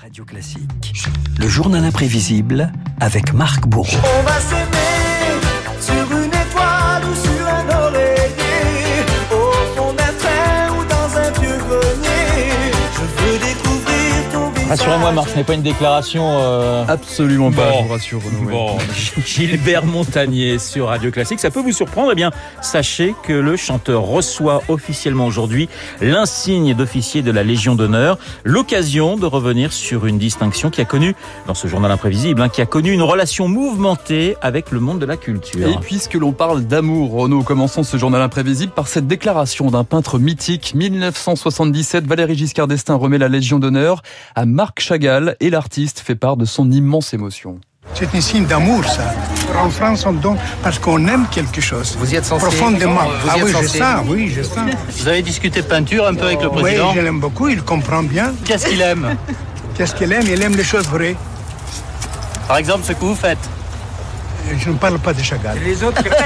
Radio Classique, le journal imprévisible avec Marc Bourreau. On va s'aimer Rassurez-moi, Marc, ce n'est pas une déclaration. euh, Absolument pas, Bon. je vous rassure. Renaud. Bon, Gilbert Montagnier sur Radio Classique, ça peut vous surprendre. Eh bien, sachez que le chanteur reçoit officiellement aujourd'hui l'insigne d'officier de la Légion d'honneur, l'occasion de revenir sur une distinction qui a connu, dans ce journal imprévisible, hein, qui a connu une relation mouvementée avec le monde de la culture. Et puisque l'on parle d'amour, Renaud, commençons ce journal imprévisible par cette déclaration d'un peintre mythique. 1977, Valéry Giscard d'Estaing remet la Légion d'honneur à Marc Chagall et l'artiste fait part de son immense émotion. C'est un signe d'amour, ça. En France, on donne parce qu'on aime quelque chose. Vous y êtes sensible Profondément. Vous ah oui, je sensible sens, oui, je sens. Vous avez discuté peinture un peu avec le Oui, président je l'aime beaucoup, il comprend bien. Qu'est-ce qu'il aime Qu'est-ce qu'il aime? Il aime les choses vraies. Par exemple, ce que vous faites. Je ne parle pas de Chagall.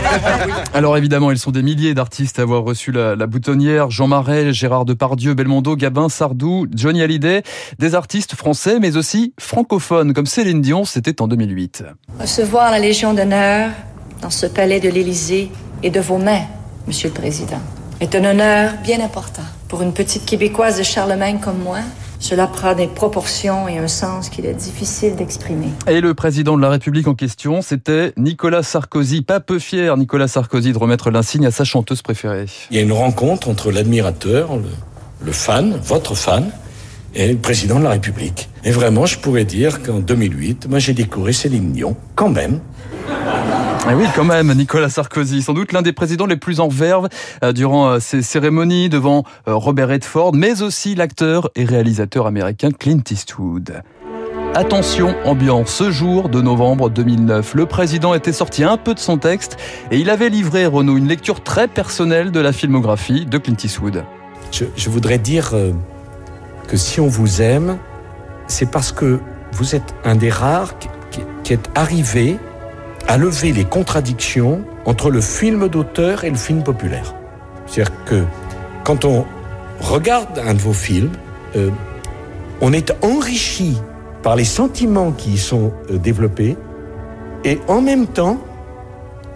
Alors évidemment, ils sont des milliers d'artistes à avoir reçu la, la boutonnière. Jean Marais, Gérard Depardieu, Belmondo, Gabin, Sardou, Johnny Hallyday. Des artistes français, mais aussi francophones, comme Céline Dion, c'était en 2008. Recevoir la Légion d'honneur dans ce palais de l'Élysée et de vos mains, Monsieur le Président, est un honneur bien important. Pour une petite Québécoise de Charlemagne comme moi, cela prend des proportions et un sens qu'il est difficile d'exprimer. Et le président de la République en question, c'était Nicolas Sarkozy. Pas peu fier, Nicolas Sarkozy, de remettre l'insigne à sa chanteuse préférée. Il y a une rencontre entre l'admirateur, le, le fan, votre fan, et le président de la République. Et vraiment, je pourrais dire qu'en 2008, moi j'ai découvert Céline Dion, quand même. Oui, quand même, Nicolas Sarkozy, sans doute l'un des présidents les plus en verve euh, durant euh, ces cérémonies devant euh, Robert Redford, mais aussi l'acteur et réalisateur américain Clint Eastwood. Attention, ambiance, ce jour de novembre 2009, le président était sorti un peu de son texte et il avait livré, Renaud, une lecture très personnelle de la filmographie de Clint Eastwood. Je, voudrais dire que si on vous aime, c'est parce que vous êtes un des rares qui- qui est arrivé à lever les contradictions entre le film d'auteur et le film populaire. C'est-à-dire que quand on regarde un de vos films, euh, on est enrichi par les sentiments qui y sont euh, développés et en même temps,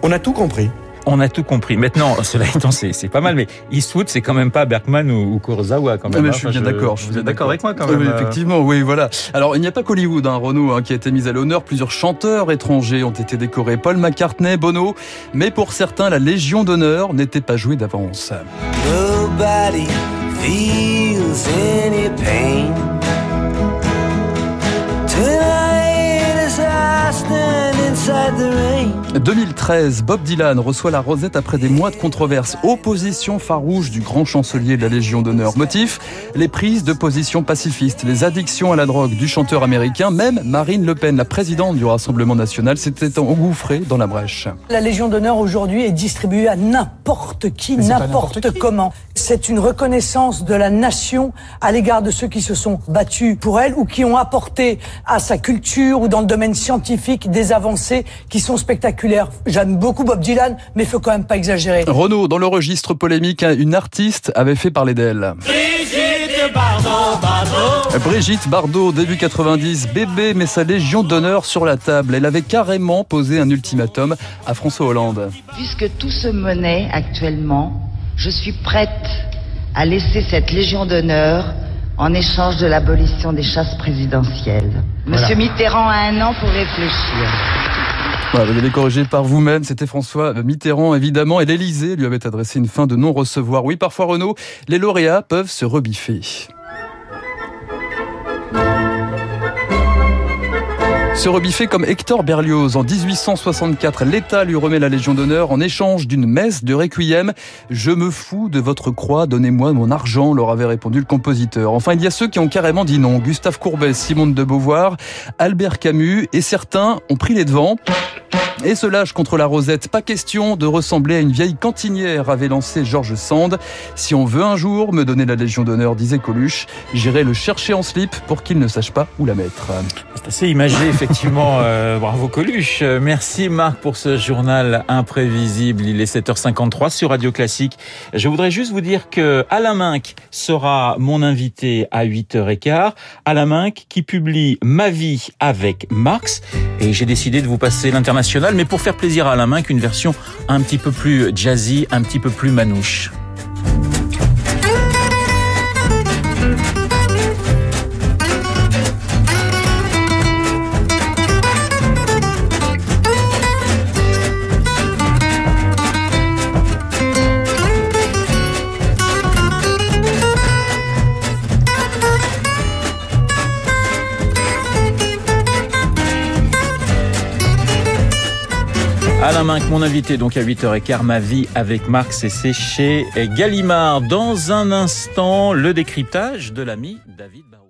on a tout compris. On a tout compris. Maintenant, cela étant, c'est c'est pas mal, mais Eastwood, c'est quand même pas Bergman ou, ou Kurosawa quand Ah, même. mais hein. je suis Enfin, bien d'accord. je suis Vous bien êtes d'accord avec moi quand Ah même oui, euh, effectivement, oui, voilà. Alors, il n'y a pas qu'Hollywood, hein, Renaud, hein, qui a été mis à l'honneur. Plusieurs chanteurs étrangers ont été décorés. Paul McCartney, Bono. Mais pour certains, la Légion d'honneur n'était pas jouée d'avance. Nobody feels any pain. 2013, Bob Dylan reçoit la Rosette après des mois de controverses. Opposition farouche du grand chancelier de la Légion d'honneur. Motif Les prises de position pacifistes, les addictions à la drogue du chanteur américain. Même Marine Le Pen, la présidente du Rassemblement national, s'était engouffrée dans la brèche. La Légion d'honneur aujourd'hui est distribuée à n'importe qui, n'importe comment. C'est une reconnaissance de la nation à l'égard de ceux qui se sont battus pour elle ou qui ont apporté à sa culture ou dans le domaine scientifique des avancées qui sont spectaculaires. J'aime beaucoup Bob Dylan, mais il faut quand même pas exagérer. Renaud, dans le registre polémique, une artiste avait fait parler d'elle. Brigitte Bardot, début 90, bébé met sa légion d'honneur sur la table. Elle avait carrément posé un ultimatum à François Hollande. Puisque tout se menait actuellement, je suis prête à laisser cette Légion d'honneur en échange de l'abolition des chasses présidentielles. Monsieur Mitterrand a un an pour réfléchir. Voilà, vous allez corriger par vous-même, c'était François Mitterrand évidemment, et l'Élysée lui avait adressé une fin de non-recevoir. Oui, parfois Renaud, les lauréats peuvent se rebiffer. Se rebiffer comme Hector Berlioz en 1864. L'État lui remet la Légion d'honneur en échange d'une messe de requiem. Je me fous de votre croix, donnez-moi mon argent, leur avait répondu le compositeur. Enfin, il y a ceux qui ont carrément dit non. Gustave Courbet, Simone de Beauvoir, Albert Camus et certains ont pris les devants. Et se lâche contre la rosette. Pas question de ressembler à une vieille cantinière, avait lancé Georges Sand. Si on veut un jour me donner la Légion d'honneur, disait Coluche, j'irai le chercher en slip pour qu'il ne sache pas où la mettre. C'est assez imagé, effectivement. Effectivement, euh, bravo Coluche. Merci Marc pour ce journal imprévisible. Il est 7h53 sur Radio Classique. Je voudrais juste vous dire que Alain Minck sera mon invité à 8h15. Alain Minck qui publie Ma vie avec Marx. Et j'ai décidé de vous passer l'international, mais pour faire plaisir à Alain Minck, une version un petit peu plus jazzy, un petit peu plus manouche. Alain Minck, mon invité, donc à 8h15, ma vie avec Marx et c'est chez Gallimard. Dans un instant, le décryptage de l'ami David Barrault.